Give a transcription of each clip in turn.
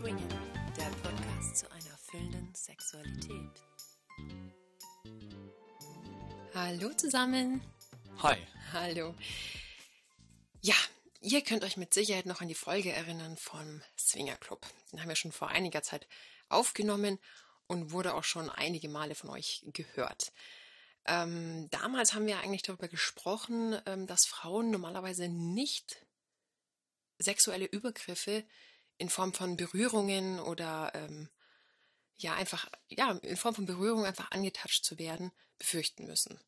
Swingen, der Podcast zu einer erfüllenden Sexualität. Hallo zusammen. Hi. Hallo. Ja, ihr könnt euch mit Sicherheit noch an die Folge erinnern vom Swinger Club. Den haben wir schon vor einiger Zeit aufgenommen und wurde auch schon einige Male von euch gehört. Ähm, damals haben wir eigentlich darüber gesprochen, ähm, dass Frauen normalerweise nicht sexuelle Übergriffe in Form von Berührungen oder ähm, ja einfach ja in Form von Berührung einfach angetatscht zu werden befürchten müssen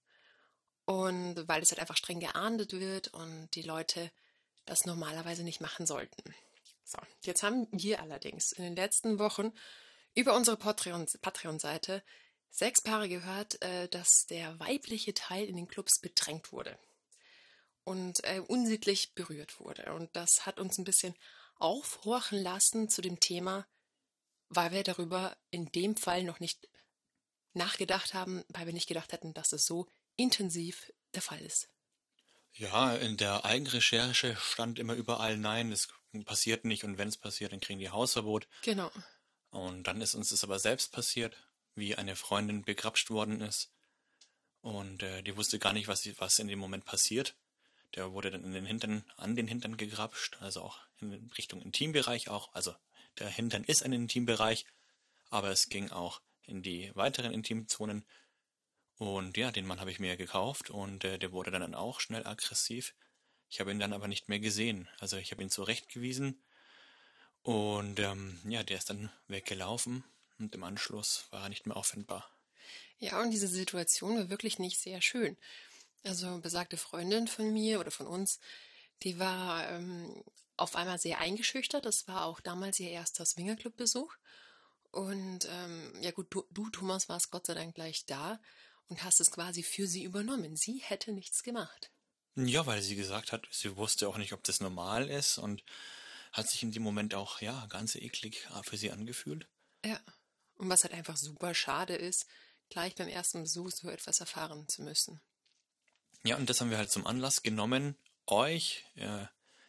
und weil es halt einfach streng geahndet wird und die Leute das normalerweise nicht machen sollten. So, jetzt haben wir allerdings in den letzten Wochen über unsere Patreon-Seite sechs Paare gehört, äh, dass der weibliche Teil in den Clubs bedrängt wurde und äh, unsittlich berührt wurde. Und das hat uns ein bisschen aufhorchen lassen zu dem Thema, weil wir darüber in dem Fall noch nicht nachgedacht haben, weil wir nicht gedacht hätten, dass es so intensiv der Fall ist. Ja, in der Eigenrecherche stand immer überall, nein, es passiert nicht und wenn es passiert, dann kriegen die Hausverbot. Genau. Und dann ist uns das aber selbst passiert, wie eine Freundin begrapscht worden ist und äh, die wusste gar nicht, was, was in dem Moment passiert. Der wurde dann in den Hintern, an den Hintern gegrapscht, also auch in Richtung Intimbereich auch. Also der Hintern ist ein Intimbereich, aber es ging auch in die weiteren Intimzonen. Und ja, den Mann habe ich mir gekauft und äh, der wurde dann auch schnell aggressiv. Ich habe ihn dann aber nicht mehr gesehen. Also ich habe ihn zurechtgewiesen und ähm, ja, der ist dann weggelaufen und im Anschluss war er nicht mehr auffindbar. Ja, und diese Situation war wirklich nicht sehr schön. Also besagte Freundin von mir oder von uns, die war ähm, auf einmal sehr eingeschüchtert. Das war auch damals ihr erster Swingerclub-Besuch. Und ähm, ja gut, du, du, Thomas, warst Gott sei Dank gleich da und hast es quasi für sie übernommen. Sie hätte nichts gemacht. Ja, weil sie gesagt hat, sie wusste auch nicht, ob das normal ist und hat sich in dem Moment auch, ja, ganz eklig für sie angefühlt. Ja. Und was halt einfach super schade ist, gleich beim ersten Besuch so etwas erfahren zu müssen. Ja, und das haben wir halt zum Anlass genommen, euch, äh,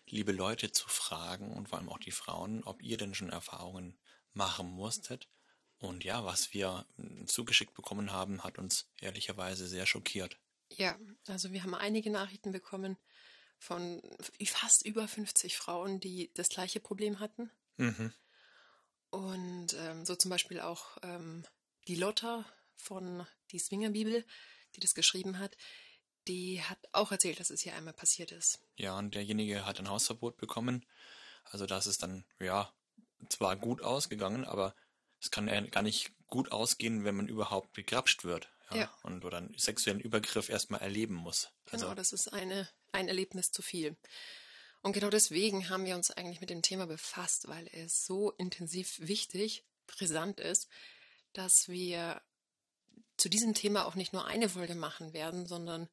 liebe Leute, zu fragen und vor allem auch die Frauen, ob ihr denn schon Erfahrungen machen musstet. Und ja, was wir zugeschickt bekommen haben, hat uns ehrlicherweise sehr schockiert. Ja, also wir haben einige Nachrichten bekommen von fast über 50 Frauen, die das gleiche Problem hatten. Mhm. Und ähm, so zum Beispiel auch ähm, die Lotta von die Swingerbibel, die das geschrieben hat, die hat auch erzählt, dass es hier einmal passiert ist. Ja, und derjenige hat ein Hausverbot bekommen. Also das ist dann, ja, zwar gut ausgegangen, aber es kann ja gar nicht gut ausgehen, wenn man überhaupt begrapscht wird. Ja, ja. Und oder einen sexuellen Übergriff erstmal erleben muss. Genau, also, das ist eine, ein Erlebnis zu viel. Und genau deswegen haben wir uns eigentlich mit dem Thema befasst, weil es so intensiv wichtig, brisant ist, dass wir zu diesem Thema auch nicht nur eine Folge machen werden, sondern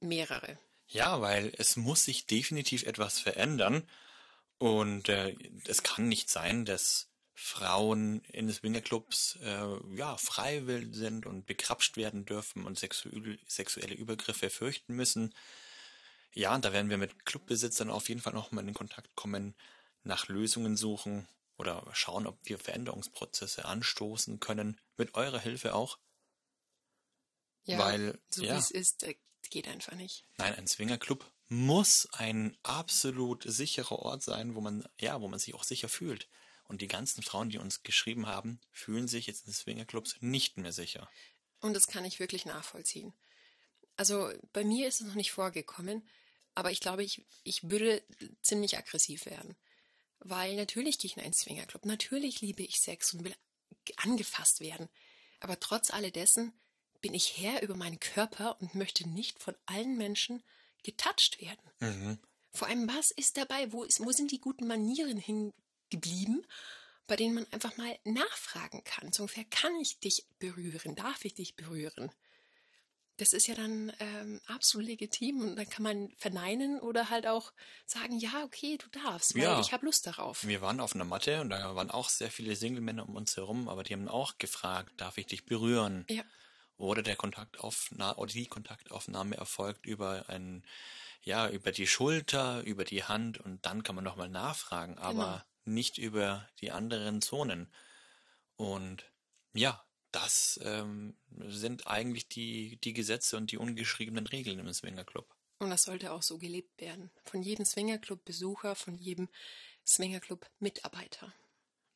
mehrere. Ja, weil es muss sich definitiv etwas verändern. Und äh, es kann nicht sein, dass Frauen in Swingerclubs äh, ja freiwillig sind und bekrapscht werden dürfen und sexu sexuelle Übergriffe fürchten müssen. Ja, da werden wir mit Clubbesitzern auf jeden Fall nochmal in Kontakt kommen, nach Lösungen suchen oder schauen, ob wir Veränderungsprozesse anstoßen können, mit eurer Hilfe auch. Ja, Weil, so ja, wie es ist, äh, geht einfach nicht. Nein, ein Swingerclub muss ein absolut sicherer Ort sein, wo man, ja, wo man sich auch sicher fühlt. Und die ganzen Frauen, die uns geschrieben haben, fühlen sich jetzt in Swingerclubs nicht mehr sicher. Und das kann ich wirklich nachvollziehen. Also bei mir ist es noch nicht vorgekommen, aber ich glaube, ich, ich würde ziemlich aggressiv werden. Weil natürlich gehe ich in einen Swingerclub, natürlich liebe ich Sex und will angefasst werden. Aber trotz alledessen bin ich Herr über meinen Körper und möchte nicht von allen Menschen getatscht werden. Mhm. Vor allem, was ist dabei? Wo, ist, wo sind die guten Manieren hingeblieben, bei denen man einfach mal nachfragen kann? So ungefähr, kann ich dich berühren? Darf ich dich berühren? Das ist ja dann ähm, absolut legitim und dann kann man verneinen oder halt auch sagen, ja, okay, du darfst, weil ja. ich habe Lust darauf. Wir waren auf einer Matte und da waren auch sehr viele Single-Männer um uns herum, aber die haben auch gefragt, darf ich dich berühren? Ja oder der Kontaktaufnahme oder die Kontaktaufnahme erfolgt über ein ja über die Schulter, über die Hand und dann kann man nochmal nachfragen. Aber nicht über die anderen Zonen. Und ja, das ähm, sind eigentlich die, die Gesetze und die ungeschriebenen Regeln im Swingerclub. Und das sollte auch so gelebt werden. Von jedem Swingerclub-Besucher, von jedem Swingerclub-Mitarbeiter.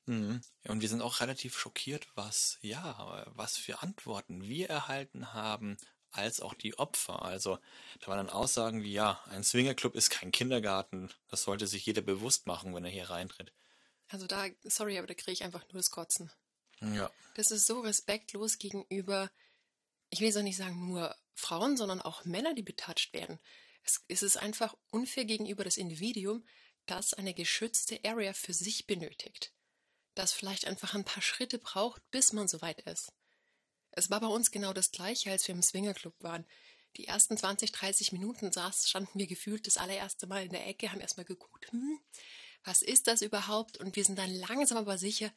Mhm. Und wir sind auch relativ schockiert, was, ja, was für Antworten wir erhalten haben, als auch die Opfer. Also da waren dann Aussagen wie, ja, ein Swingerclub ist kein Kindergarten. Das sollte sich jeder bewusst machen, wenn er hier reintritt. Also da, sorry, aber da kriege ich einfach nur das Kotzen. Ja. Das ist so respektlos gegenüber, ich will es auch nicht sagen nur Frauen, sondern auch Männer, die betatscht werden. Es, es ist einfach unfair gegenüber das Individuum, das eine geschützte Area für sich benötigt. Das vielleicht einfach ein paar Schritte braucht, bis man soweit ist. Es war bei uns genau das gleiche, als wir im Swingerclub waren. Die ersten 20, 30 Minuten saß, standen wir gefühlt das allererste Mal in der Ecke, haben erstmal geguckt, hm, was ist das überhaupt? Und wir sind dann langsam aber sicher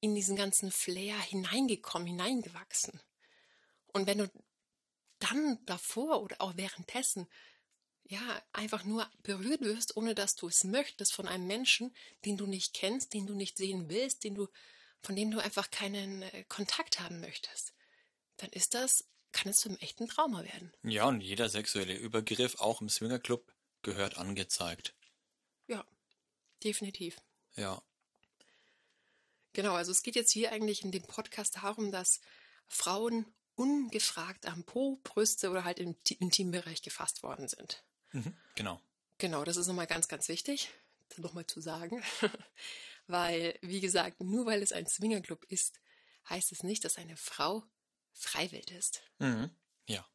in diesen ganzen Flair hineingekommen, hineingewachsen. Und wenn du dann davor oder auch währenddessen ja einfach nur berührt wirst, ohne dass du es möchtest von einem Menschen, den du nicht kennst, den du nicht sehen willst, den du von dem du einfach keinen äh, Kontakt haben möchtest, dann ist das kann es zum echten Trauma werden. Ja, und jeder sexuelle Übergriff auch im Swingerclub gehört angezeigt. Ja, definitiv. Ja. Genau, also es geht jetzt hier eigentlich in dem Podcast darum, dass Frauen ungefragt am Po, Brüste oder halt im Intimbereich gefasst worden sind. Mhm, genau. Genau, das ist nochmal ganz, ganz wichtig, das nochmal zu sagen. weil, wie gesagt, nur weil es ein Swingerclub ist, heißt es nicht, dass eine Frau freiwillig ist. Mhm, ja.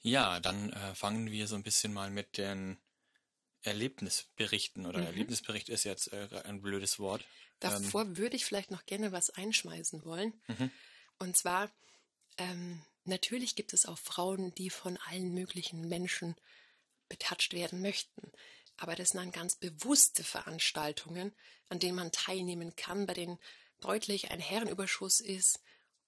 Ja, dann äh, fangen wir so ein bisschen mal mit den Erlebnisberichten oder mhm. Erlebnisbericht ist jetzt äh, ein blödes Wort. Davor ähm, würde ich vielleicht noch gerne was einschmeißen wollen. Mhm. Und zwar, ähm, natürlich gibt es auch Frauen, die von allen möglichen Menschen betatscht werden möchten. Aber das sind dann ganz bewusste Veranstaltungen, an denen man teilnehmen kann, bei denen deutlich ein Herrenüberschuss ist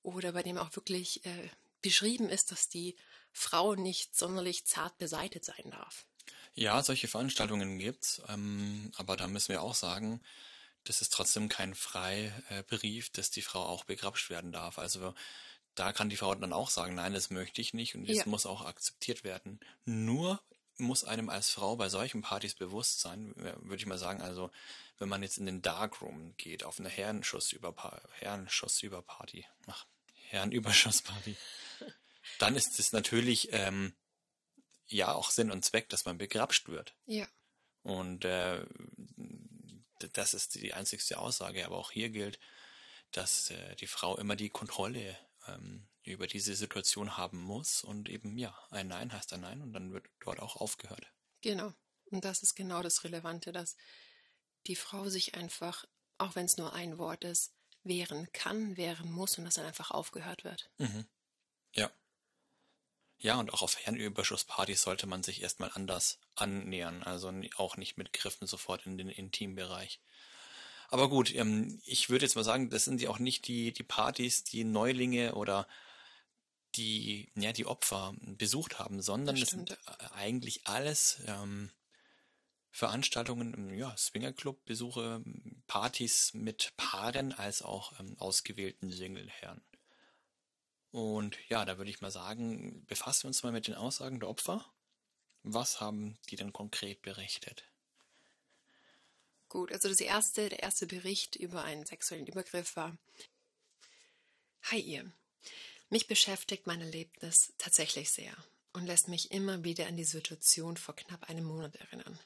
oder bei dem auch wirklich äh, beschrieben ist, dass die Frau nicht sonderlich zart beseitet sein darf. Ja, solche Veranstaltungen gibt's, ähm, aber da müssen wir auch sagen, das ist trotzdem kein Freibrief, dass die Frau auch begrapscht werden darf. Also da kann die Frau dann auch sagen, nein, das möchte ich nicht und das ja. muss auch akzeptiert werden. Nur muss einem als Frau bei solchen Partys bewusst sein, würde ich mal sagen, also wenn man jetzt in den Darkroom geht, auf eine Herrenschussüberparty, Herrenschussüberparty, ach, Herrenüberschussparty, dann ist es natürlich ähm, ja auch Sinn und Zweck, dass man begrapscht wird. Ja. Und äh, das ist die einzigste Aussage. Aber auch hier gilt, dass äh, die Frau immer die Kontrolle ähm, über diese Situation haben muss und eben, ja, ein Nein heißt ein Nein und dann wird dort auch aufgehört. Genau. Und das ist genau das Relevante, dass die Frau sich einfach, auch wenn es nur ein Wort ist, wehren kann, wehren muss und dass dann einfach aufgehört wird. Mhm. Ja. Ja, und auch auf Herrenüberschusspartys sollte man sich erstmal anders annähern, also auch nicht mit Griffen sofort in den Intimbereich. Aber gut, ähm, ich würde jetzt mal sagen, das sind ja auch nicht die, die Partys, die Neulinge oder die, ja, die Opfer besucht haben, sondern das, sind eigentlich alles ähm, Veranstaltungen, ja, Swingerclub-Besuche, Partys mit Paaren als auch ähm, ausgewählten Singleherren. Und ja, da würde ich mal sagen, befassen wir uns mal mit den Aussagen der Opfer. Was haben die denn konkret berichtet? Gut, also das erste, der erste Bericht über einen sexuellen Übergriff war: Hi ihr, mich beschäftigt mein Erlebnis tatsächlich sehr und lässt mich immer wieder an die Situation vor knapp einem Monat erinnern.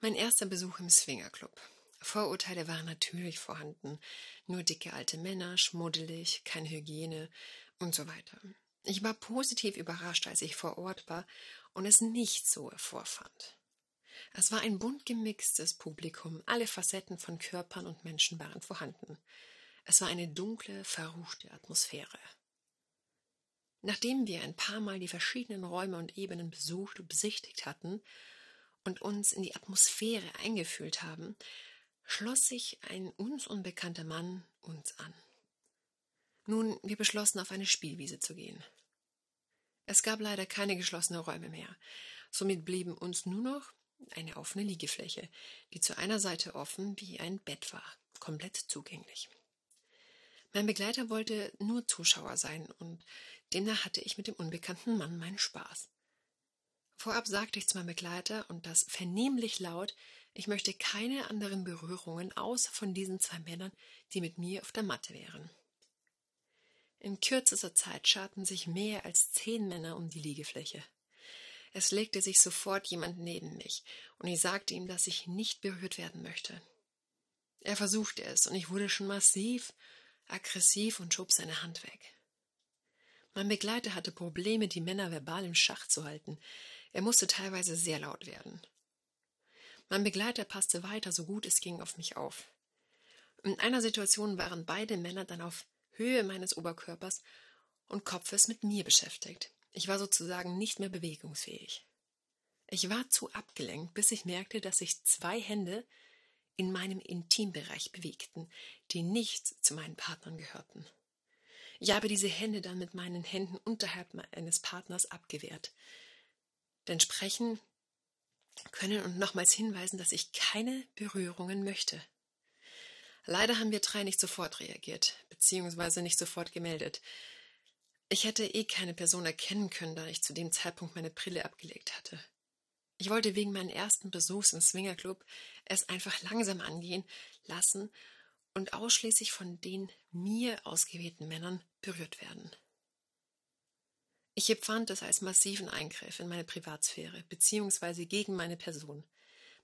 Mein erster Besuch im Swingerclub. Vorurteile waren natürlich vorhanden. Nur dicke alte Männer, schmuddelig, keine Hygiene und so weiter. Ich war positiv überrascht, als ich vor Ort war und es nicht so vorfand. Es war ein bunt gemixtes Publikum, alle Facetten von Körpern und Menschen waren vorhanden. Es war eine dunkle, verruchte Atmosphäre. Nachdem wir ein paar Mal die verschiedenen Räume und Ebenen besucht und besichtigt hatten und uns in die Atmosphäre eingefühlt haben, schloss sich ein uns unbekannter Mann uns an. Nun, wir beschlossen, auf eine Spielwiese zu gehen. Es gab leider keine geschlossenen Räume mehr, somit blieben uns nur noch eine offene Liegefläche, die zu einer Seite offen wie ein Bett war, komplett zugänglich. Mein Begleiter wollte nur Zuschauer sein und demnach hatte ich mit dem unbekannten Mann meinen Spaß. Vorab sagte ich zu meinem Begleiter und das vernehmlich laut, ich möchte keine anderen Berührungen außer von diesen zwei Männern, die mit mir auf der Matte wären. In kürzester Zeit scharten sich mehr als zehn Männer um die Liegefläche. Es legte sich sofort jemand neben mich, und ich sagte ihm, dass ich nicht berührt werden möchte. Er versuchte es, und ich wurde schon massiv, aggressiv und schob seine Hand weg. Mein Begleiter hatte Probleme, die Männer verbal im Schach zu halten. Er musste teilweise sehr laut werden. Mein Begleiter passte weiter, so gut es ging, auf mich auf. In einer Situation waren beide Männer dann auf Höhe meines Oberkörpers und Kopfes mit mir beschäftigt. Ich war sozusagen nicht mehr bewegungsfähig. Ich war zu abgelenkt, bis ich merkte, dass sich zwei Hände in meinem Intimbereich bewegten, die nicht zu meinen Partnern gehörten. Ich habe diese Hände dann mit meinen Händen unterhalb meines Partners abgewehrt. Denn sprechen können und nochmals hinweisen, dass ich keine Berührungen möchte. Leider haben wir drei nicht sofort reagiert, beziehungsweise nicht sofort gemeldet. Ich hätte eh keine Person erkennen können, da ich zu dem Zeitpunkt meine Brille abgelegt hatte. Ich wollte wegen meinen ersten Besuchs im Swingerclub es einfach langsam angehen lassen und ausschließlich von den mir ausgewählten Männern berührt werden. Ich empfand es als massiven Eingriff in meine Privatsphäre beziehungsweise gegen meine Person.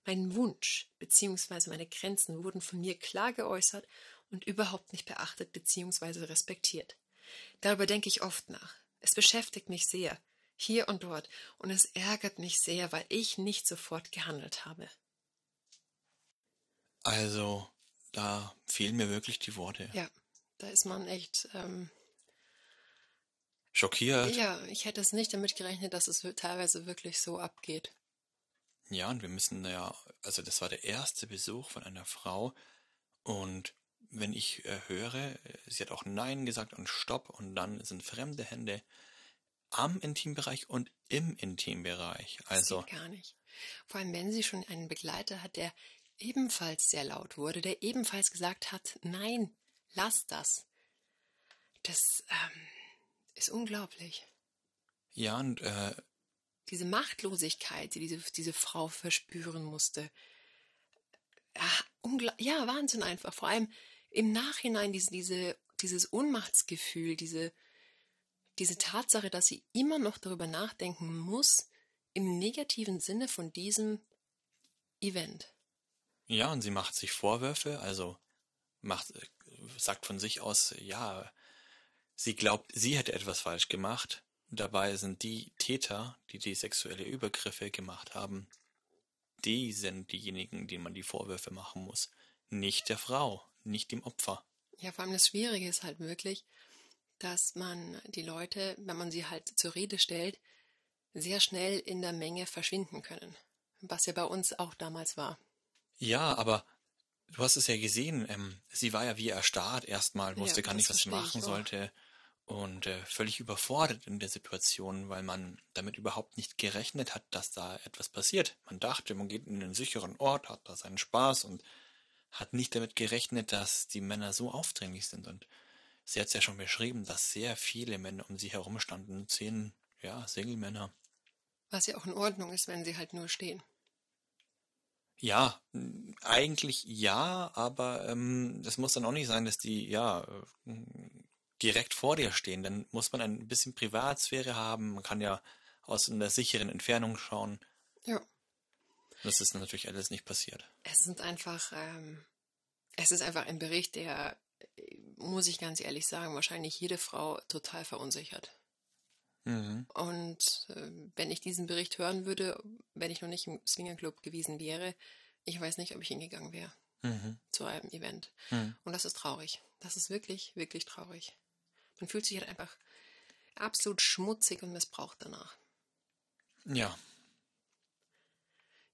Mein Wunsch bzw. meine Grenzen wurden von mir klar geäußert und überhaupt nicht beachtet bzw. respektiert. Darüber denke ich oft nach. Es beschäftigt mich sehr, hier und dort, und es ärgert mich sehr, weil ich nicht sofort gehandelt habe. Also, da fehlen mir wirklich die Worte. Ja, da ist man echt ähm, schockiert. Ja, ich hätte es nicht damit gerechnet, dass es teilweise wirklich so abgeht. Ja, und wir müssen ja, also das war der erste Besuch von einer Frau und wenn ich äh, höre, sie hat auch Nein gesagt und Stopp und dann sind fremde Hände am Intimbereich und im Intimbereich. Also das geht gar nicht. Vor allem, wenn sie schon einen Begleiter hat, der ebenfalls sehr laut wurde, der ebenfalls gesagt hat, nein, lass das. Das ähm, ist unglaublich. Ja, und äh, diese Machtlosigkeit, die diese, diese Frau verspüren musste. Ja, ja, Wahnsinn einfach. Vor allem im Nachhinein diese, diese, dieses Ohnmachtsgefühl, diese, diese Tatsache, dass sie immer noch darüber nachdenken muss, im negativen Sinne von diesem Event. Ja, und sie macht sich Vorwürfe, also macht, sagt von sich aus, ja, sie glaubt, sie hätte etwas falsch gemacht Dabei sind die Täter, die die sexuelle Übergriffe gemacht haben, die sind diejenigen, denen man die Vorwürfe machen muss, nicht der Frau, nicht dem Opfer. Ja, vor allem das Schwierige ist halt wirklich, dass man die Leute, wenn man sie halt zur Rede stellt, sehr schnell in der Menge verschwinden können. Was ja bei uns auch damals war. Ja, aber du hast es ja gesehen, ähm, sie war ja wie erstarrt erstmal, wusste ja, gar nicht, was sie machen sollte und äh, völlig überfordert in der Situation, weil man damit überhaupt nicht gerechnet hat, dass da etwas passiert. Man dachte, man geht in einen sicheren Ort, hat da seinen Spaß und hat nicht damit gerechnet, dass die Männer so aufdringlich sind. Und sie hat es ja schon beschrieben, dass sehr viele Männer um sie herum standen, zehn, ja, Single-Männer. Was ja auch in Ordnung ist, wenn sie halt nur stehen. Ja, eigentlich ja, aber ähm, das muss dann auch nicht sein, dass die, ja, direkt vor dir stehen. Dann muss man ein bisschen Privatsphäre haben. Man kann ja aus einer sicheren Entfernung schauen. Ja. Das ist natürlich alles nicht passiert. Es sind einfach, ähm, es ist einfach ein Bericht, der, muss ich ganz ehrlich sagen, wahrscheinlich jede Frau total verunsichert. Mhm. Und äh, wenn ich diesen Bericht hören würde, wenn ich noch nicht im Swingerclub gewesen wäre, ich weiß nicht, ob ich hingegangen wäre mhm. zu einem Event. Mhm. Und das ist traurig. Das ist wirklich, wirklich traurig. Man fühlt sich halt einfach absolut schmutzig und missbraucht danach. Ja.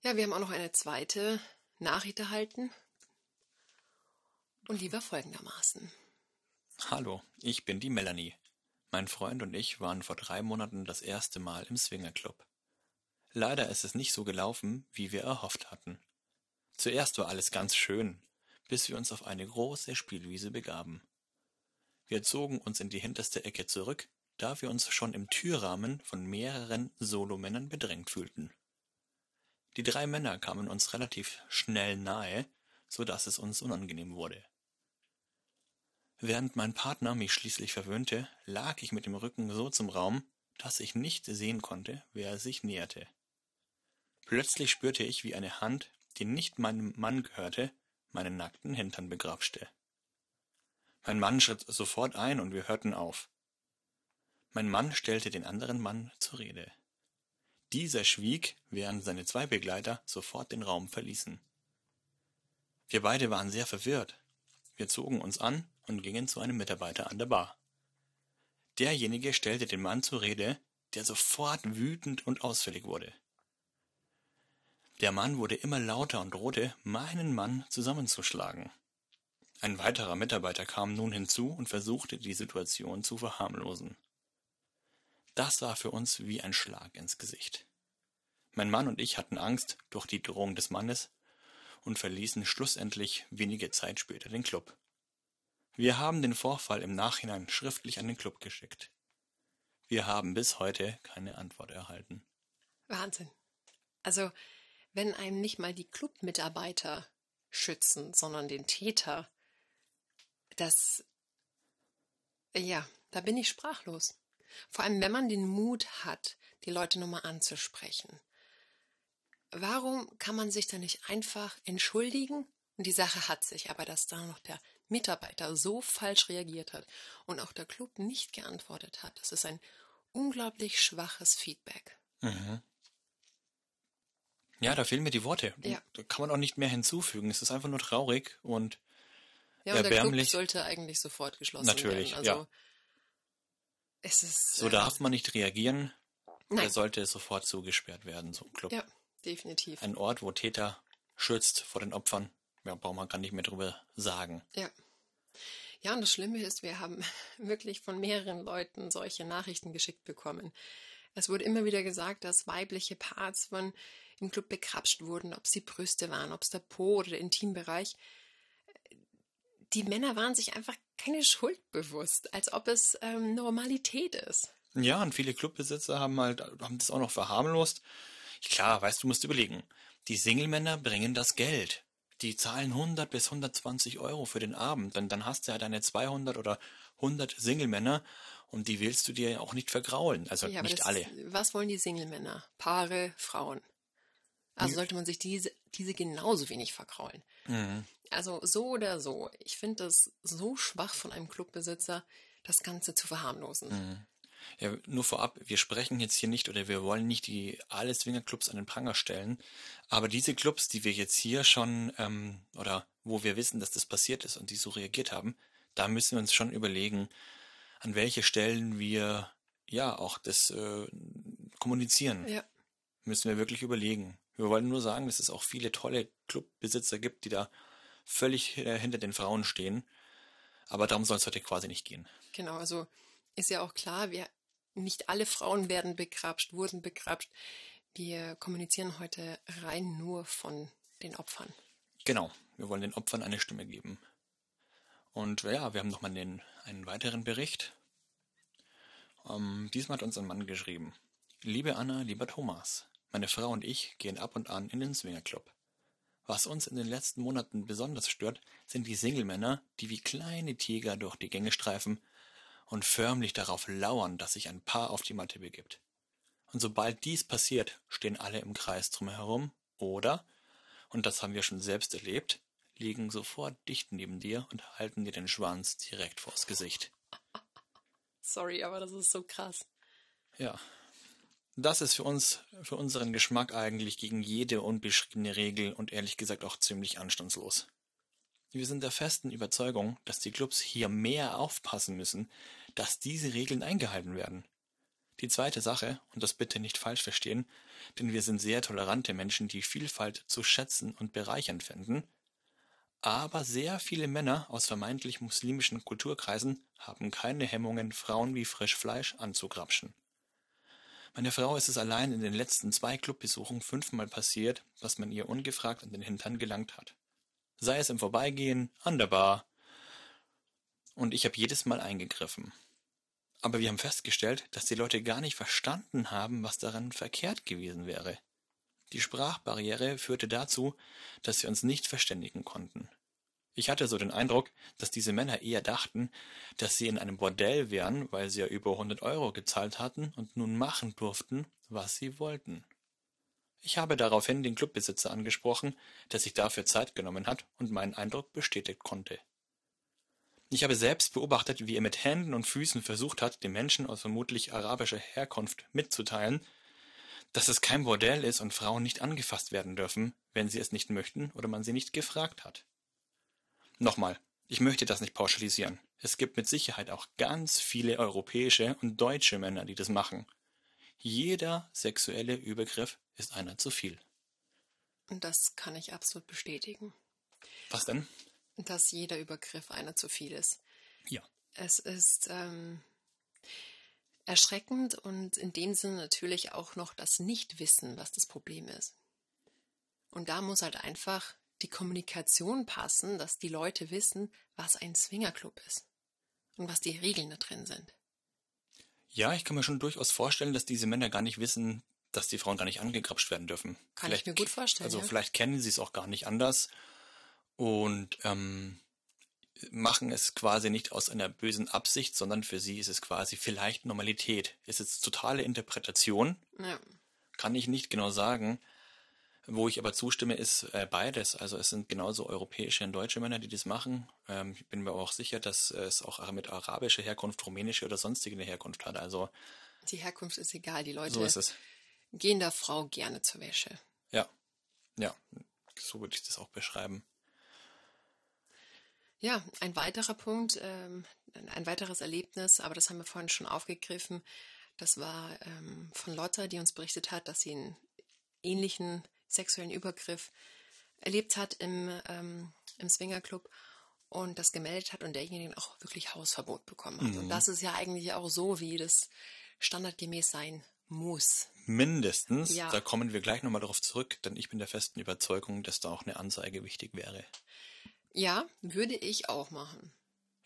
Ja, wir haben auch noch eine zweite Nachricht erhalten. Und die war folgendermaßen. Hallo, ich bin die Melanie. Mein Freund und ich waren vor drei Monaten das erste Mal im Swingerclub. Leider ist es nicht so gelaufen, wie wir erhofft hatten. Zuerst war alles ganz schön, bis wir uns auf eine große Spielwiese begaben. Wir zogen uns in die hinterste Ecke zurück, da wir uns schon im Türrahmen von mehreren Solomännern bedrängt fühlten. Die drei Männer kamen uns relativ schnell nahe, so dass es uns unangenehm wurde. Während mein Partner mich schließlich verwöhnte, lag ich mit dem Rücken so zum Raum, dass ich nicht sehen konnte, wer sich näherte. Plötzlich spürte ich, wie eine Hand, die nicht meinem Mann gehörte, meinen nackten Hintern begrapschte. Mein Mann schritt sofort ein und wir hörten auf. Mein Mann stellte den anderen Mann zur Rede. Dieser schwieg, während seine zwei Begleiter sofort den Raum verließen. Wir beide waren sehr verwirrt. Wir zogen uns an und gingen zu einem Mitarbeiter an der Bar. Derjenige stellte den Mann zur Rede, der sofort wütend und ausfällig wurde. Der Mann wurde immer lauter und drohte, meinen Mann zusammenzuschlagen. Ein weiterer Mitarbeiter kam nun hinzu und versuchte, die Situation zu verharmlosen. Das war für uns wie ein Schlag ins Gesicht. Mein Mann und ich hatten Angst durch die Drohung des Mannes und verließen schlussendlich wenige Zeit später den Club. Wir haben den Vorfall im Nachhinein schriftlich an den Club geschickt. Wir haben bis heute keine Antwort erhalten. Wahnsinn. Also, wenn einem nicht mal die Clubmitarbeiter schützen, sondern den Täter, das, ja, da bin ich sprachlos. Vor allem, wenn man den Mut hat, die Leute nochmal anzusprechen. Warum kann man sich da nicht einfach entschuldigen? Und die Sache hat sich, aber dass da noch der Mitarbeiter so falsch reagiert hat und auch der Club nicht geantwortet hat, das ist ein unglaublich schwaches Feedback. Mhm. Ja, da fehlen mir die Worte. Ja. Da kann man auch nicht mehr hinzufügen. Es ist einfach nur traurig und Ja, und der Club erbärmlich. sollte eigentlich sofort geschlossen Natürlich, werden. Also, ja. Es ist. So darf man nicht reagieren. Nein. Er sollte sofort zugesperrt werden, so ein Club. Ja, definitiv. Ein Ort, wo Täter schützt vor den Opfern. Ja, braucht man gar nicht mehr drüber sagen. Ja. Ja, und das Schlimme ist, wir haben wirklich von mehreren Leuten solche Nachrichten geschickt bekommen. Es wurde immer wieder gesagt, dass weibliche Parts von im Club bekrapscht wurden, ob es die Brüste waren, ob es der Po oder der Intimbereich. Die Männer waren sich einfach keine Schuld bewusst, als ob es ähm, Normalität ist. Ja, und viele Clubbesitzer haben halt, haben das auch noch verharmlost. Klar, weißt du, musst überlegen. Die Single-Männer bringen das Geld. Die zahlen 100 bis 120 Euro für den Abend. Dann, dann hast du ja deine 200 oder 100 Single-Männer und die willst du dir ja auch nicht vergraulen. Also Ja, nicht alle. Was wollen die Single-Männer? Paare, Frauen. Also sollte man sich diese, diese genauso wenig verkraulen. Mhm. Also so oder so. Ich finde das so schwach von einem Clubbesitzer, das Ganze zu verharmlosen. Mhm. Ja, nur vorab, wir sprechen jetzt hier nicht oder wir wollen nicht die alle Swingerclubs an den Pranger stellen, aber diese Clubs, die wir jetzt hier schon ähm, oder wo wir wissen, dass das passiert ist und die so reagiert haben, da müssen wir uns schon überlegen, an welche Stellen wir ja auch das äh, kommunizieren. Ja, Müssen wir wirklich überlegen. Wir wollen nur sagen, dass es auch viele tolle Clubbesitzer gibt, die da völlig äh, hinter den Frauen stehen. Aber darum soll es heute quasi nicht gehen. genau. Also ist ja auch klar, wir, nicht alle Frauen werden begrapscht, wurden begrapscht. Wir kommunizieren heute rein nur von den Opfern. Genau, wir wollen den Opfern eine Stimme geben. Und ja, wir haben nochmal den, einen weiteren Bericht. Ähm, diesmal hat uns ein Mann geschrieben. Liebe Anna, lieber Thomas, meine Frau und ich gehen ab und an in den Swingerclub. Was uns in den letzten Monaten besonders stört, sind die Single-Männer, die wie kleine Tiger durch die Gänge streifen und förmlich darauf lauern, dass sich ein Paar auf die Matte begibt. Und sobald dies passiert, stehen alle im Kreis drumherum oder, und das haben wir schon selbst erlebt, liegen sofort dicht neben dir und halten dir den Schwanz direkt vors Gesicht. Sorry, aber das ist so krass. Ja. Das ist für uns, für unseren Geschmack eigentlich gegen jede unbeschriebene Regel und ehrlich gesagt auch ziemlich anstandslos. Wir sind der festen Überzeugung, dass die Clubs hier mehr aufpassen müssen, dass diese Regeln eingehalten werden. Die zweite Sache, und das bitte nicht falsch verstehen, denn wir sind sehr tolerante Menschen, die Vielfalt zu schätzen und bereichernd finden, aber sehr viele Männer aus vermeintlich muslimischen Kulturkreisen haben keine Hemmungen, Frauen wie Frischfleisch anzugrapschen. Meine Frau ist es allein in den letzten zwei Clubbesuchen fünfmal passiert, dass man ihr ungefragt an den Hintern gelangt hat. Sei es im Vorbeigehen, an der Bar. Und ich habe jedes Mal eingegriffen. Aber wir haben festgestellt, dass die Leute gar nicht verstanden haben, was daran verkehrt gewesen wäre. Die Sprachbarriere führte dazu, dass wir uns nicht verständigen konnten. Ich hatte so den Eindruck, dass diese Männer eher dachten, dass sie in einem Bordell wären, weil sie ja über 100 Euro gezahlt hatten und nun machen durften, was sie wollten. Ich habe daraufhin den Clubbesitzer angesprochen, der sich dafür Zeit genommen hat und meinen Eindruck bestätigt konnte. Ich habe selbst beobachtet, wie er mit Händen und Füßen versucht hat, den Menschen aus vermutlich arabischer Herkunft mitzuteilen, dass es kein Bordell ist und Frauen nicht angefasst werden dürfen, wenn sie es nicht möchten oder man sie nicht gefragt hat. Nochmal, ich möchte das nicht pauschalisieren. Es gibt mit Sicherheit auch ganz viele europäische und deutsche Männer, die das machen. Jeder sexuelle Übergriff ist einer zu viel. Und das kann ich absolut bestätigen. Was denn? Dass jeder Übergriff einer zu viel ist. Ja. Es ist ähm, erschreckend und in dem Sinne natürlich auch noch das Nichtwissen, was das Problem ist. Und da muss halt einfach die Kommunikation passen, dass die Leute wissen, was ein Swingerclub ist und was die Regeln da drin sind. Ja, ich kann mir schon durchaus vorstellen, dass diese Männer gar nicht wissen, dass die Frauen gar nicht angegrapscht werden dürfen. Kann vielleicht, ich mir gut vorstellen. Also ja. vielleicht kennen sie es auch gar nicht anders und ähm, machen es quasi nicht aus einer bösen Absicht, sondern für sie ist es quasi vielleicht Normalität. Es ist totale Interpretation. Ja. Kann ich nicht genau sagen. Wo ich aber zustimme, ist äh, beides. Also es sind genauso europäische und deutsche Männer, die das machen. Ähm, ich bin mir auch sicher, dass es auch mit arabischer Herkunft, rumänische oder sonstige Herkunft hat. Also die Herkunft ist egal. Die Leute so gehen der Frau gerne zur Wäsche. Ja, ja, so würde ich das auch beschreiben. Ja, ein weiterer Punkt, ähm, ein weiteres Erlebnis, aber das haben wir vorhin schon aufgegriffen. Das war ähm, von Lotta, die uns berichtet hat, dass sie einen ähnlichen sexuellen Übergriff erlebt hat im, ähm, im Swingerclub und das gemeldet hat und derjenige auch wirklich Hausverbot bekommen hat. Mhm. Und das ist ja eigentlich auch so, wie das standardgemäß sein muss. Mindestens. Ja. Da kommen wir gleich nochmal darauf zurück, denn ich bin der festen Überzeugung, dass da auch eine Anzeige wichtig wäre. Ja, würde ich auch machen.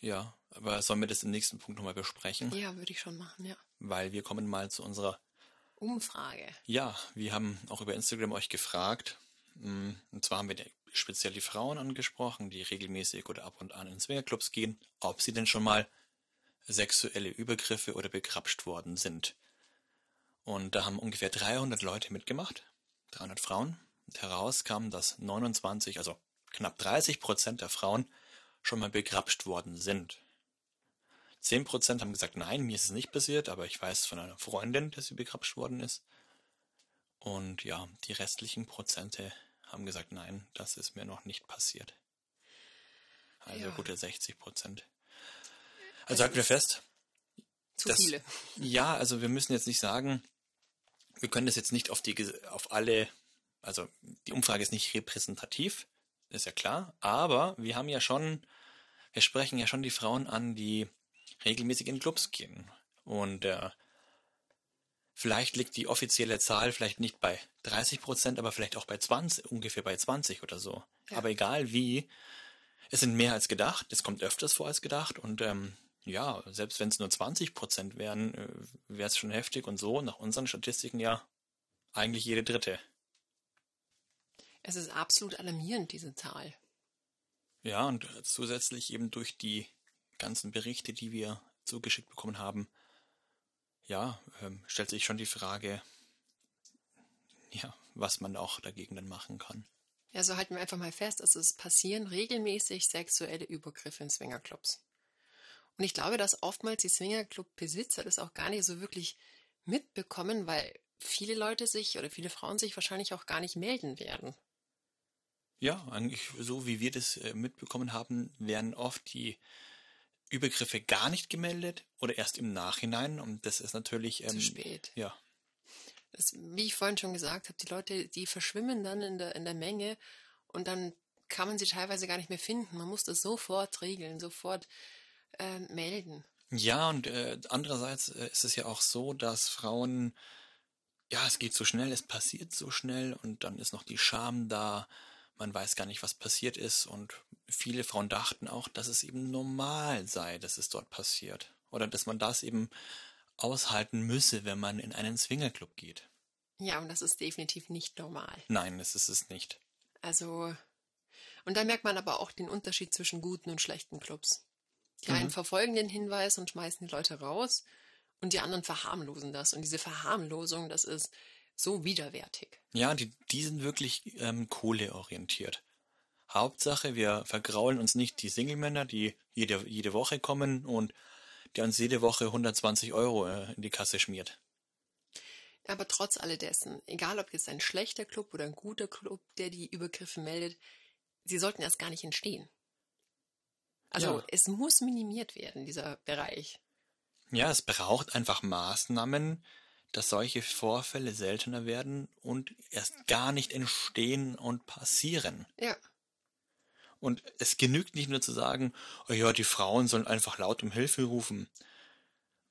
Ja, aber sollen wir das im nächsten Punkt nochmal besprechen? Ja, würde ich schon machen, ja. Weil wir kommen mal zu unserer Umfrage. Ja, wir haben auch über Instagram euch gefragt. Mm, und zwar haben wir speziell die Frauen angesprochen, die regelmäßig oder ab und an in Swingerclubs gehen, ob sie denn schon mal sexuelle Übergriffe oder begrapscht worden sind. Und da haben ungefähr 300 Leute mitgemacht, 300 Frauen. Und heraus kam, dass 29, also knapp 30 Prozent der Frauen schon mal begrapscht worden sind. 10% haben gesagt, nein, mir ist es nicht passiert, aber ich weiß von einer Freundin, dass sie begrapscht worden ist. Und ja, die restlichen Prozente haben gesagt, nein, das ist mir noch nicht passiert. Also ja. gute 60 Prozent. Also halten wir fest. Zu dass, viele. Ja, also wir müssen jetzt nicht sagen, wir können das jetzt nicht auf die, auf alle, also die Umfrage ist nicht repräsentativ, ist ja klar, aber wir haben ja schon, wir sprechen ja schon die Frauen an, die regelmäßig in Clubs gehen. Und äh, vielleicht liegt die offizielle Zahl vielleicht nicht bei 30 Prozent, aber vielleicht auch bei 20, ungefähr bei 20 oder so. Ja. Aber egal wie, es sind mehr als gedacht, es kommt öfters vor als gedacht und ähm, ja, selbst wenn es nur 20 Prozent wären, äh, wäre es schon heftig und so, nach unseren Statistiken ja eigentlich jede dritte. Es ist absolut alarmierend, diese Zahl. Ja, und zusätzlich eben durch die ganzen Berichte, die wir zugeschickt bekommen haben, ja, ähm, stellt sich schon die Frage, ja, was man auch dagegen dann machen kann. Ja, so halten wir einfach mal fest, dass es passieren regelmäßig sexuelle Übergriffe in Swingerclubs. Und ich glaube, dass oftmals die Swingerclub-Besitzer das auch gar nicht so wirklich mitbekommen, weil viele Leute sich oder viele Frauen sich wahrscheinlich auch gar nicht melden werden. Ja, eigentlich so wie wir das äh, mitbekommen haben, werden oft die Übergriffe gar nicht gemeldet oder erst im Nachhinein und das ist natürlich ähm, zu spät. Ja. Das, wie ich vorhin schon gesagt habe, die Leute, die verschwimmen dann in der in der Menge und dann kann man sie teilweise gar nicht mehr finden. Man muss das sofort regeln, sofort äh, melden. Ja, und äh, andererseits äh, ist es ja auch so, dass Frauen ja, es geht so schnell, es passiert so schnell und dann ist noch die Scham da. Man weiß gar nicht, was passiert ist und viele Frauen dachten auch, dass es eben normal sei, dass es dort passiert oder dass man das eben aushalten müsse, wenn man in einen Swingerclub geht. Ja, und das ist definitiv nicht normal. Nein, das ist es nicht. Also, und da merkt man aber auch den Unterschied zwischen guten und schlechten Clubs. Die Mhm. einen verfolgen den Hinweis und schmeißen die Leute raus und die anderen verharmlosen das. Und diese Verharmlosung, das ist so widerwärtig. Ja, die, die sind wirklich ähm, kohleorientiert. Hauptsache, wir vergraulen uns nicht die Single-Männer, die jede, jede Woche kommen und der uns jede Woche 120 Euro äh, in die Kasse schmiert. Aber trotz alledessen, egal ob jetzt ein schlechter Club oder ein guter Club, der die Übergriffe meldet, sie sollten erst gar nicht entstehen. Also Ja. es muss minimiert werden, dieser Bereich. Ja, es braucht einfach Maßnahmen, dass solche Vorfälle seltener werden und erst gar nicht entstehen und passieren. Ja, Und es genügt nicht nur zu sagen, oh ja, die Frauen sollen einfach laut um Hilfe rufen.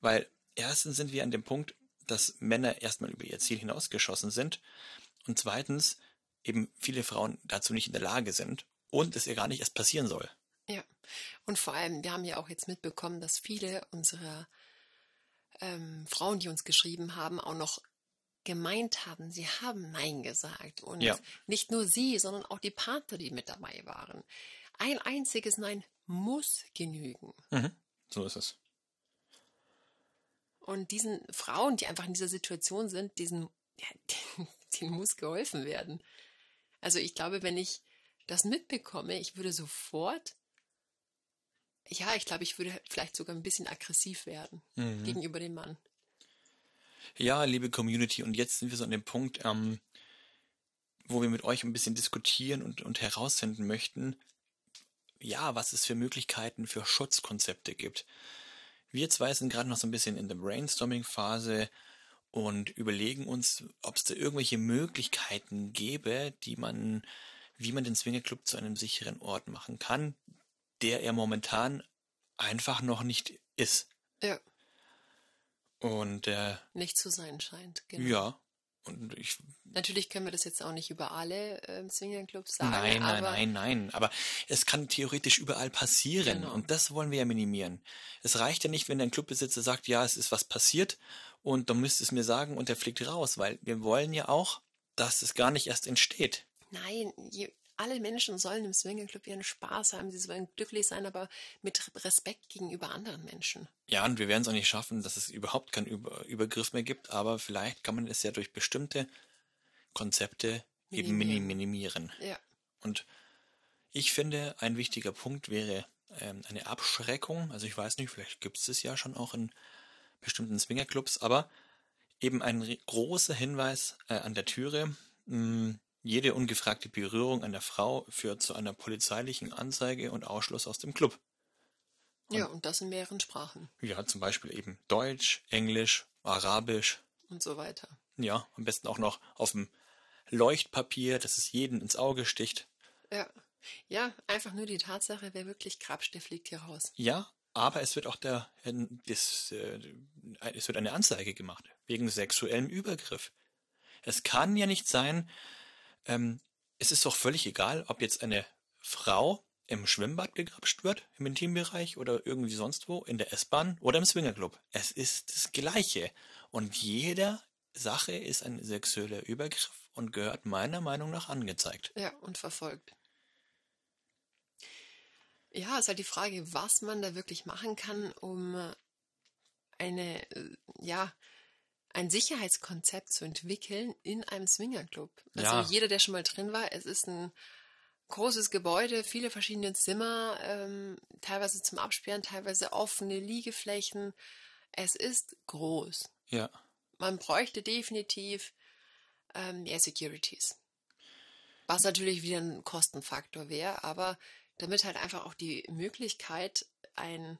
Weil erstens sind wir an dem Punkt, dass Männer erstmal über ihr Ziel hinausgeschossen sind und zweitens eben viele Frauen dazu nicht in der Lage sind und es ihr gar nicht erst passieren soll. ja. Und vor allem, wir haben ja auch jetzt mitbekommen, dass viele unserer ähm, Frauen, die uns geschrieben haben, auch noch gemeint haben, sie haben Nein gesagt. Und Ja. nicht nur sie, sondern auch die Partner, die mit dabei waren. Ein einziges Nein muss genügen. Mhm. So ist es. Und diesen Frauen, die einfach in dieser Situation sind, diesen, ja, denen, muss geholfen werden. Also ich glaube, wenn ich das mitbekomme, ich würde sofort, ja, ich glaube, ich würde vielleicht sogar ein bisschen aggressiv werden Mhm. gegenüber dem Mann. Ja, liebe Community, und jetzt sind wir so an dem Punkt, ähm, wo wir mit euch ein bisschen diskutieren und, und herausfinden möchten, ja, was es für Möglichkeiten für Schutzkonzepte gibt. Wir zwei sind gerade noch so ein bisschen in der Brainstorming-Phase und überlegen uns, ob es da irgendwelche Möglichkeiten gäbe, die man, wie man den Swingerclub zu einem sicheren Ort machen kann, der er momentan einfach noch nicht ist. Ja, Und äh, nicht zu sein scheint. Genau. ja, und ich Natürlich können wir das jetzt auch nicht über alle ähm, Swingerclubs sagen. Nein, nein, nein, nein. Aber es kann theoretisch überall passieren. Genau. Und das wollen wir ja minimieren. Es reicht ja nicht, wenn ein Clubbesitzer sagt, ja, es ist was passiert und dann müsst es mir sagen und der fliegt raus, weil wir wollen ja auch, dass es gar nicht erst entsteht. Nein, je, alle Menschen sollen im Swingerclub ihren Spaß haben, sie sollen glücklich sein, aber mit Respekt gegenüber anderen Menschen. Ja, und wir werden es auch nicht schaffen, dass es überhaupt keinen Über Übergriff mehr gibt, aber vielleicht kann man es ja durch bestimmte Konzepte eben mini Minimieren. minimieren. Ja, Und ich finde, ein wichtiger Punkt wäre ähm, eine Abschreckung. Also ich weiß nicht, vielleicht gibt es es ja schon auch in bestimmten Swingerclubs, aber eben ein großer Hinweis äh, an der Türe. Mh, jede ungefragte Berührung einer Frau führt zu einer polizeilichen Anzeige und Ausschluss aus dem Club. ja, und das in mehreren Sprachen Ja, zum Beispiel eben Deutsch, Englisch, Arabisch. und so weiter. Ja, am besten auch noch auf dem Leuchtpapier, dass es jeden ins Auge sticht. Ja. Ja, einfach nur die Tatsache, wer wirklich der fliegt hier raus. Ja, aber es wird auch der, das, äh, es wird eine Anzeige gemacht wegen sexuellem Übergriff. Es kann ja nicht sein, ähm, es ist doch völlig egal, ob jetzt eine Frau im Schwimmbad begrapscht wird, im Intimbereich oder irgendwie sonst wo, in der S-Bahn oder im Swingerclub. Es ist das Gleiche. Und jeder Sache ist ein sexueller Übergriff und gehört meiner Meinung nach angezeigt. Ja, und verfolgt. Ja, ist halt die Frage, was man da wirklich machen kann, um eine, äh, ja, ein Sicherheitskonzept zu entwickeln in einem Swingerclub. Also Ja. jeder, der schon mal drin war, es ist ein großes Gebäude, viele verschiedene Zimmer, ähm, teilweise zum Absperren, teilweise offene Liegeflächen. Es ist groß. Ja. Man bräuchte definitiv ähm, mehr Securities. Was natürlich wieder ein Kostenfaktor wäre, aber damit halt einfach auch die Möglichkeit, ein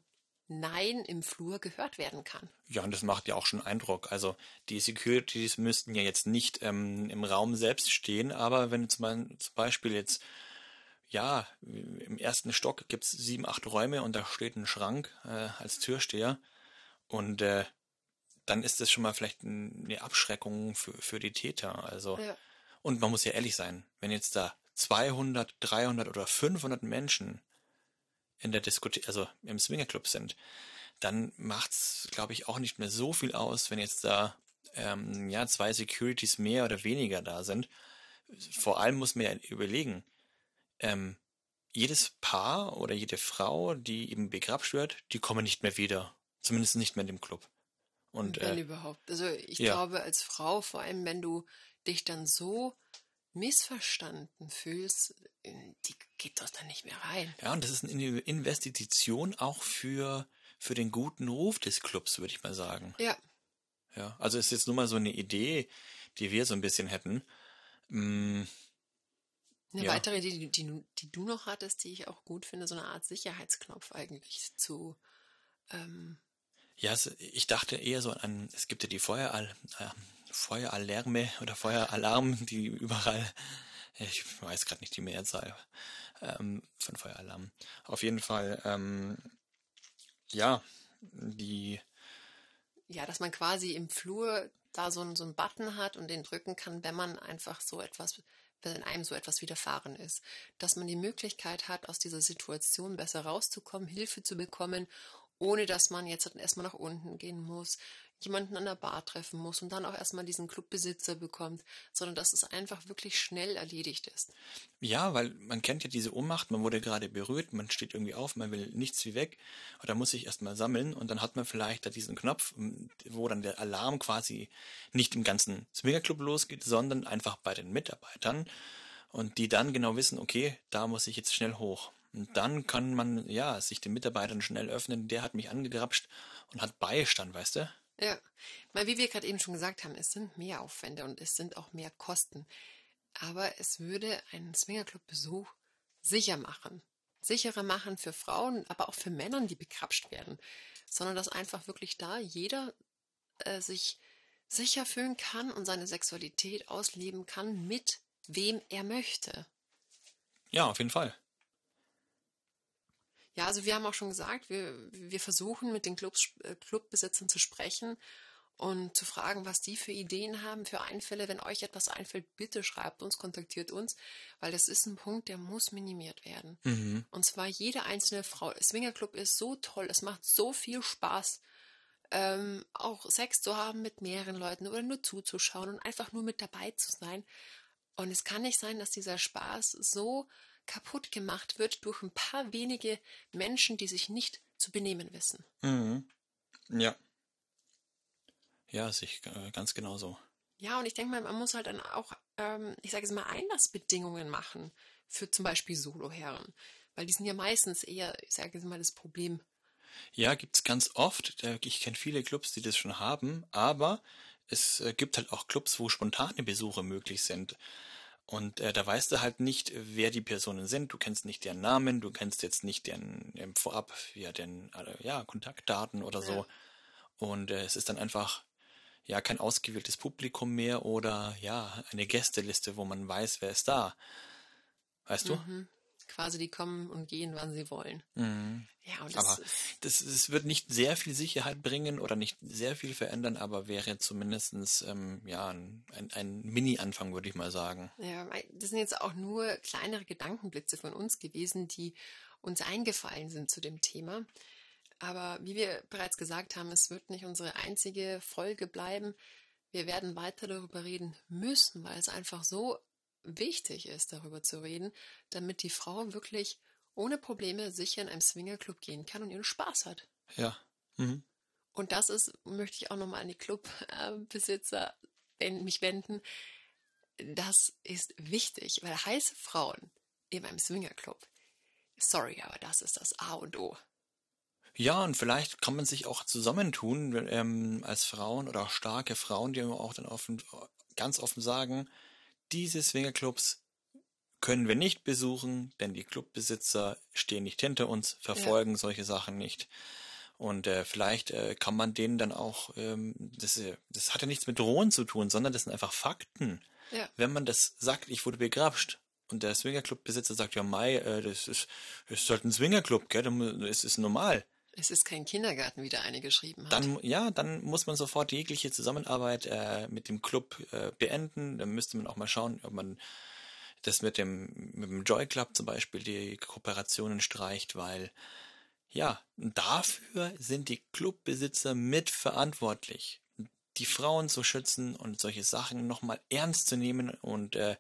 Nein im Flur gehört werden kann. Ja, und das macht ja auch schon Eindruck. Also die Securities müssten ja jetzt nicht ähm, im Raum selbst stehen, aber wenn zum, Beispiel- zum Beispiel jetzt, ja, im ersten Stock gibt's sieben, acht Räume und da steht ein Schrank äh, als Türsteher und äh, dann ist das schon mal vielleicht eine Abschreckung für, für die Täter. Also, Ja. und man muss ja ehrlich sein, wenn jetzt da 200, 300 oder 500 Menschen in der Diskothek, also im Swingerclub sind, dann macht's, glaube ich, auch nicht mehr so viel aus, wenn jetzt da ähm, ja zwei Securities mehr oder weniger da sind. Vor allem muss man ja überlegen, ähm, jedes Paar oder jede Frau, die eben begrapscht wird, die kommen nicht mehr wieder. Zumindest nicht mehr in dem Club. Und wenn äh, überhaupt. Also ich ja. glaube, als Frau, vor allem wenn du dich dann so missverstanden fühlst, äh, die geht doch dann nicht mehr rein. ja, und das ist eine Investition auch für, für den guten Ruf des Clubs, würde ich mal sagen. Ja, Ja, also es ist jetzt nur mal so eine Idee, die wir so ein bisschen hätten. Mm, eine Ja. weitere Idee, die, die, du- die du noch hattest, die ich auch gut finde, so eine Art Sicherheitsknopf eigentlich zu. Ähm, Ja, ich dachte eher so an, es gibt ja die Feueral, äh, Feueralarme oder Feueralarm, die überall, ich weiß gerade nicht die Mehrzahl ähm, von Feueralarmen. Auf jeden Fall, ähm, ja, die, ja, dass man quasi im Flur da so, so einen Button hat und den drücken kann, wenn man einfach so etwas, wenn einem so etwas widerfahren ist. Dass man die Möglichkeit hat, aus dieser Situation besser rauszukommen, Hilfe zu bekommen, ohne dass man jetzt erstmal nach unten gehen muss, jemanden an der Bar treffen muss und dann auch erstmal diesen Clubbesitzer bekommt, sondern dass es einfach wirklich schnell erledigt ist. ja, weil man kennt ja diese Ohnmacht, man wurde gerade berührt, man steht irgendwie auf, man will nichts wie weg oder muss sich erstmal sammeln und dann hat man vielleicht da diesen Knopf, wo dann der Alarm quasi nicht im ganzen Swingerclub losgeht, sondern einfach bei den Mitarbeitern und die dann genau wissen, okay, da muss ich jetzt schnell hoch. Und dann kann man, ja, sich den Mitarbeitern schnell öffnen, der hat mich angegrapscht und hat Beistand, weißt du? Ja, weil wie wir gerade eben schon gesagt haben, es sind mehr Aufwände und es sind auch mehr Kosten. Aber es würde einen Swingerclub-Besuch sicher machen. Sicherer machen für Frauen, aber auch für Männer, die bekrapscht werden. Sondern dass einfach wirklich da jeder äh, sich sicher fühlen kann und seine Sexualität ausleben kann, mit wem er möchte. Ja, auf jeden Fall. Ja, also wir haben auch schon gesagt, wir, wir versuchen mit den Clubs, äh, Clubbesitzern zu sprechen und zu fragen, was die für Ideen haben, für Einfälle. Wenn euch etwas einfällt, bitte schreibt uns, kontaktiert uns, weil das ist ein Punkt, der muss minimiert werden. Mhm. Und zwar jede einzelne Frau. Swingerclub ist so toll, es macht so viel Spaß, ähm, auch Sex zu haben mit mehreren Leuten oder nur zuzuschauen und einfach nur mit dabei zu sein. Und es kann nicht sein, dass dieser Spaß so kaputt gemacht wird durch ein paar wenige Menschen, die sich nicht zu benehmen wissen. Mhm. Ja. Ja, sich äh, ganz genau so. Ja, und ich denke mal, man muss halt dann auch, ähm, ich sage jetzt mal, Einlassbedingungen machen für zum Beispiel Soloherren. Weil die sind ja meistens eher, ich sage jetzt mal, das Problem. Ja, gibt's ganz oft. Ich kenne viele Clubs, die das schon haben, aber es äh, gibt halt auch Clubs, wo spontane Besuche möglich sind. Und äh, da weißt du halt nicht, wer die Personen sind. Du kennst nicht deren Namen, du kennst jetzt nicht deren ähm, vorab, ja, deren ja, Kontaktdaten oder so. Und äh, es ist dann einfach ja kein ausgewähltes Publikum mehr oder ja eine Gästeliste, wo man weiß, wer ist da. Weißt du? Quasi, die kommen und gehen, wann sie wollen. Mhm. Ja, und das Aber das, das wird nicht sehr viel Sicherheit bringen oder nicht sehr viel verändern, aber wäre zumindestens ähm, ja, ein, ein, ein Mini-Anfang, würde ich mal sagen. ja, das sind jetzt auch nur kleinere Gedankenblitze von uns gewesen, die uns eingefallen sind zu dem Thema. Aber wie wir bereits gesagt haben, es wird nicht unsere einzige Folge bleiben. Wir werden weiter darüber reden müssen, weil es einfach so wichtig ist, darüber zu reden, damit die Frau wirklich ohne Probleme sicher in einem Swingerclub gehen kann und ihren Spaß hat. Ja. Mhm. Und das ist, möchte ich auch nochmal an die Clubbesitzer mich wenden. Das ist wichtig, weil heiße Frauen in einem Swingerclub, sorry, aber das ist das A und O. Ja, und vielleicht kann man sich auch zusammentun ähm, als Frauen oder auch starke Frauen, die auch dann offen, ganz offen sagen, diese Swingerclubs können wir nicht besuchen, denn die Clubbesitzer stehen nicht hinter uns, verfolgen solche Sachen nicht. Und äh, vielleicht äh, kann man denen dann auch, ähm, das, äh, das hat ja nichts mit Drohen zu tun, sondern das sind einfach Fakten. Ja. Wenn man das sagt, ich wurde begrapscht und der Swingerclub-Besitzer sagt, ja Mai, äh, das ist, das ist halt ein Swingerclub, gell, es ist normal. Es ist kein Kindergarten, wie der eine geschrieben hat. Dann, ja, dann muss man sofort jegliche Zusammenarbeit äh, mit dem Club äh, beenden. Dann müsste man auch mal schauen, ob man das mit dem, mit dem Joy Club zum Beispiel die Kooperationen streicht, weil ja, dafür sind die Clubbesitzer mitverantwortlich, die Frauen zu schützen und solche Sachen nochmal ernst zu nehmen und äh,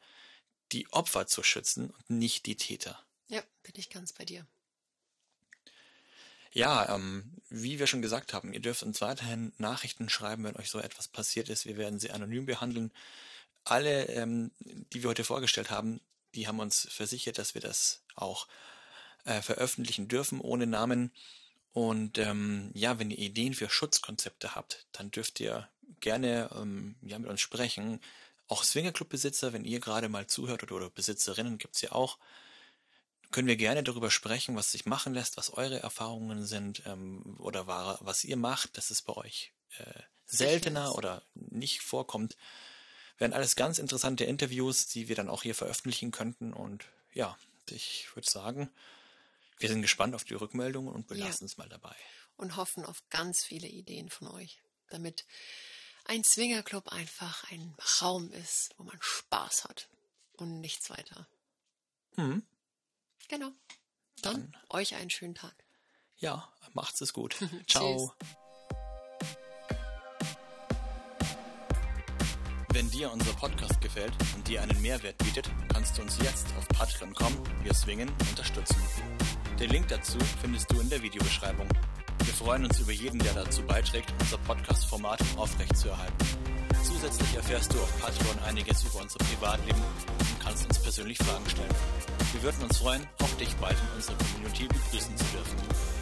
die Opfer zu schützen und nicht die Täter. Ja, bin ich ganz bei dir. Ja, ähm, wie wir schon gesagt haben, ihr dürft uns weiterhin Nachrichten schreiben, wenn euch so etwas passiert ist. Wir werden sie anonym behandeln. Alle, ähm, die wir heute vorgestellt haben, die haben uns versichert, dass wir das auch äh, veröffentlichen dürfen ohne Namen. Und ähm, ja, wenn ihr Ideen für Schutzkonzepte habt, dann dürft ihr gerne ähm, ja, mit uns sprechen. Auch Swingerclub-Besitzer, wenn ihr gerade mal zuhört oder, oder Besitzerinnen gibt's ja auch, können wir gerne darüber sprechen, was sich machen lässt, was eure Erfahrungen sind ähm, oder war, was ihr macht, dass es bei euch äh, seltener oder nicht vorkommt. Wären alles ganz interessante Interviews, die wir dann auch hier veröffentlichen könnten. Und ja, ich würde sagen, wir sind gespannt auf die Rückmeldungen und belassen ja. es mal dabei. Und hoffen auf ganz viele Ideen von euch, damit ein Swingerclub einfach ein Raum ist, wo man Spaß hat und nichts weiter. Mhm. Genau. Dann, Dann euch einen schönen Tag. Ja, macht's es gut. Ciao. Wenn dir unser Podcast gefällt und dir einen Mehrwert bietet, kannst du uns jetzt auf Patreon.com, wir swingen, unterstützen. Den Link dazu findest du in der Videobeschreibung. Wir freuen uns über jeden, der dazu beiträgt, unser Podcast-Format aufrechtzuerhalten. Zusätzlich erfährst du auf Patreon einiges über unser Privatleben und kannst uns persönlich Fragen stellen. Wir würden uns freuen, auch dich bald in unserer Community begrüßen zu dürfen.